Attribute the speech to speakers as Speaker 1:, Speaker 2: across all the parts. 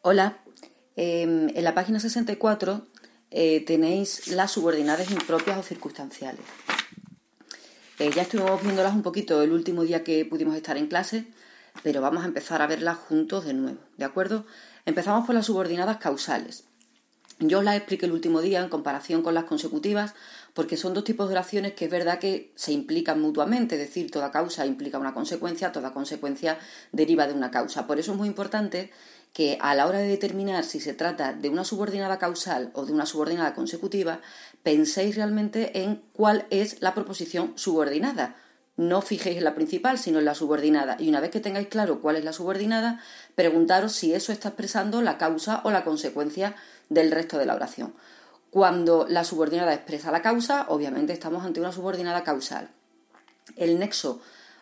Speaker 1: Hola, eh, en la página 64 eh, tenéis las subordinadas impropias o circunstanciales. Eh, ya estuvimos viéndolas un poquito el último día que pudimos estar en clase, pero vamos a empezar a verlas juntos de nuevo, ¿de acuerdo? Empezamos por las subordinadas causales. Yo os las expliqué el último día en comparación con las consecutivas, porque son dos tipos de oraciones que es verdad que se implican mutuamente, es decir, toda causa implica una consecuencia, toda consecuencia deriva de una causa. Por eso es muy importante que a la hora de determinar si se trata de una subordinada causal o de una subordinada consecutiva, penséis realmente en cuál es la proposición subordinada. No fijéis en la principal, sino en la subordinada. Y una vez que tengáis claro cuál es la subordinada, preguntaros si eso está expresando la causa o la consecuencia del resto de la oración. Cuando la subordinada expresa la causa, obviamente estamos ante una subordinada causal. El nexo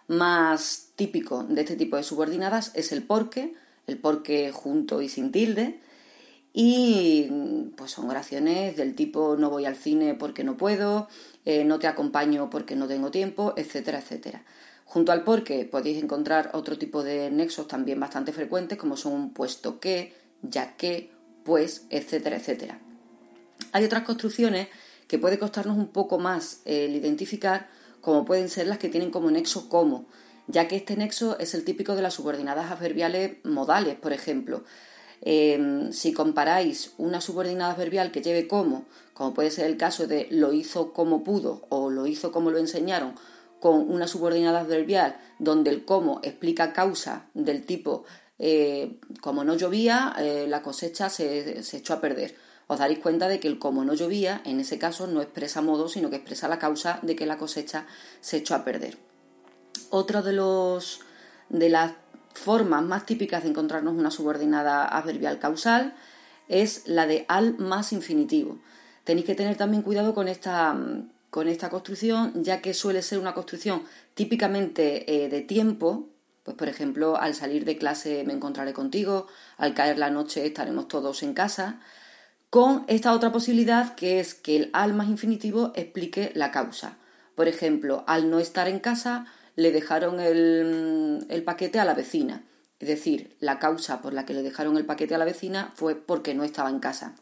Speaker 1: más típico de este tipo de subordinadas es el porque, el porque junto y sin tilde, y pues son oraciones del tipo no voy al cine porque no puedo, eh, no te acompaño porque no tengo tiempo, etcétera, etcétera. Junto al porque podéis encontrar otro tipo de nexos también bastante frecuentes como son puesto que, ya que, pues, etcétera, etcétera. Hay otras construcciones que puede costarnos un poco más el identificar, como pueden ser las que tienen como nexo como, ya que este nexo es el típico de las subordinadas adverbiales modales, por ejemplo. Em, si comparáis una subordinada adverbial que lleve como, como puede ser el caso de lo hizo como pudo o lo hizo como lo enseñaron, con una subordinada adverbial donde el como explica causa del tipo eh, como no llovía, eh, la cosecha se, se, echó a perder. Os daréis cuenta de que el como no llovía, en ese caso, no expresa modo, sino que expresa la causa de que la cosecha se echó a perder. Otra de, los, de las formas más típicas de encontrarnos una subordinada adverbial causal es la de al más infinitivo. Tenéis que tener también cuidado con esta, con esta construcción, ya que suele ser una construcción típicamente eh, de tiempo, pues por ejemplo, al salir de clase me encontraré contigo, al caer la noche estaremos todos en casa, con esta otra posibilidad que es que el al más infinitivo explique la causa. Por ejemplo, al no estar en casa le dejaron el, paquete a la vecina. Es decir, la causa por la que le dejaron el paquete a la vecina fue porque no estaba en casa.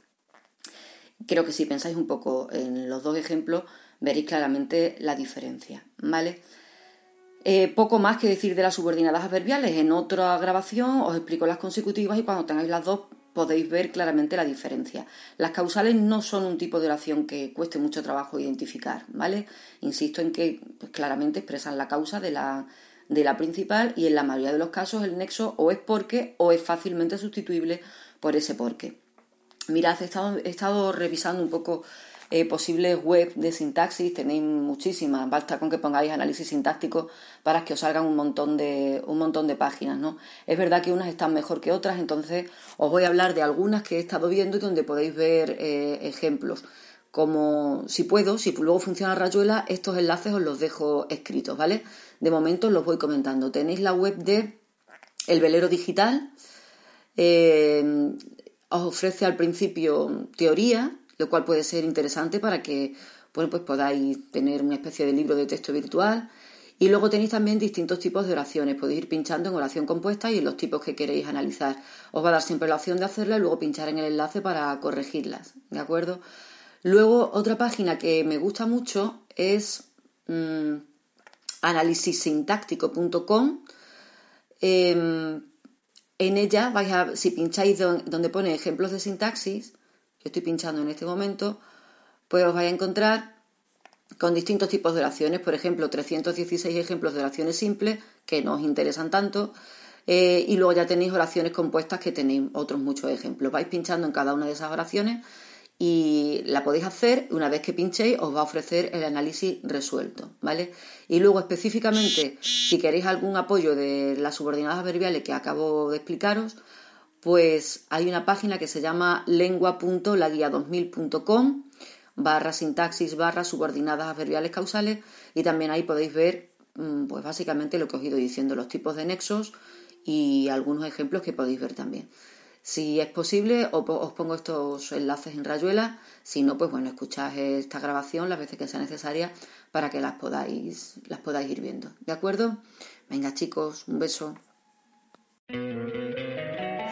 Speaker 1: Creo que si pensáis un poco en los dos ejemplos, veréis claramente la diferencia, ¿vale? Eh, poco más que decir de las subordinadas adverbiales. En otra grabación os explico las consecutivas y cuando tengáis las dos podéis ver claramente la diferencia. Las causales no son un tipo de oración que cueste mucho trabajo identificar, ¿vale? Insisto en que pues, claramente expresan la causa de la, de la principal y en la mayoría de los casos el nexo o es porque o es fácilmente sustituible por ese porque. Mirad, he estado, he estado revisando un poco eh, posibles web de sintaxis, tenéis muchísimas, basta con que pongáis análisis sintáctico para que os salgan un montón de, un montón de páginas, ¿no? Es verdad que unas están mejor que otras, entonces os voy a hablar de algunas que he estado viendo y donde podéis ver eh, ejemplos. Como si puedo, si luego funciona Rayuela, estos enlaces os los dejo escritos, ¿vale? De momento os los voy comentando. Tenéis la web de El Velero Digital, eh, os ofrece al principio teoría, lo cual puede ser interesante para que pues podáis tener una especie de libro de texto virtual. Y luego tenéis también distintos tipos de oraciones. Podéis ir pinchando en oración compuesta y en los tipos que queréis analizar. Os va a dar siempre la opción de hacerla y luego pinchar en el enlace para corregirlas. ¿De acuerdo? Luego, otra página que me gusta mucho es mmm, en ella vais a, si pincháis donde pone ejemplos de sintaxis, estoy pinchando en este momento, pues os vais a encontrar con distintos tipos de oraciones, por ejemplo, 316 ejemplos de oraciones simples que no os interesan tanto, eh, y luego ya tenéis oraciones compuestas que tenéis otros muchos ejemplos. Vais pinchando en cada una de esas oraciones y la podéis hacer, una vez que pinchéis os va a ofrecer el análisis resuelto, ¿vale? Y luego específicamente, si queréis algún apoyo de las subordinadas adverbiales que acabo de explicaros, pues hay una página que se llama lengua.laguia2000.com barra sintaxis barra subordinadas adverbiales causales y también ahí podéis ver mm, pues básicamente lo que os he ido diciendo, los tipos de nexos y algunos ejemplos que podéis ver también. Si es posible, os pongo estos enlaces en Rayuela. Si no, pues bueno, escuchad esta grabación las veces que sea necesaria para que las podáis, las podáis ir viendo. ¿De acuerdo? Venga, chicos, un beso.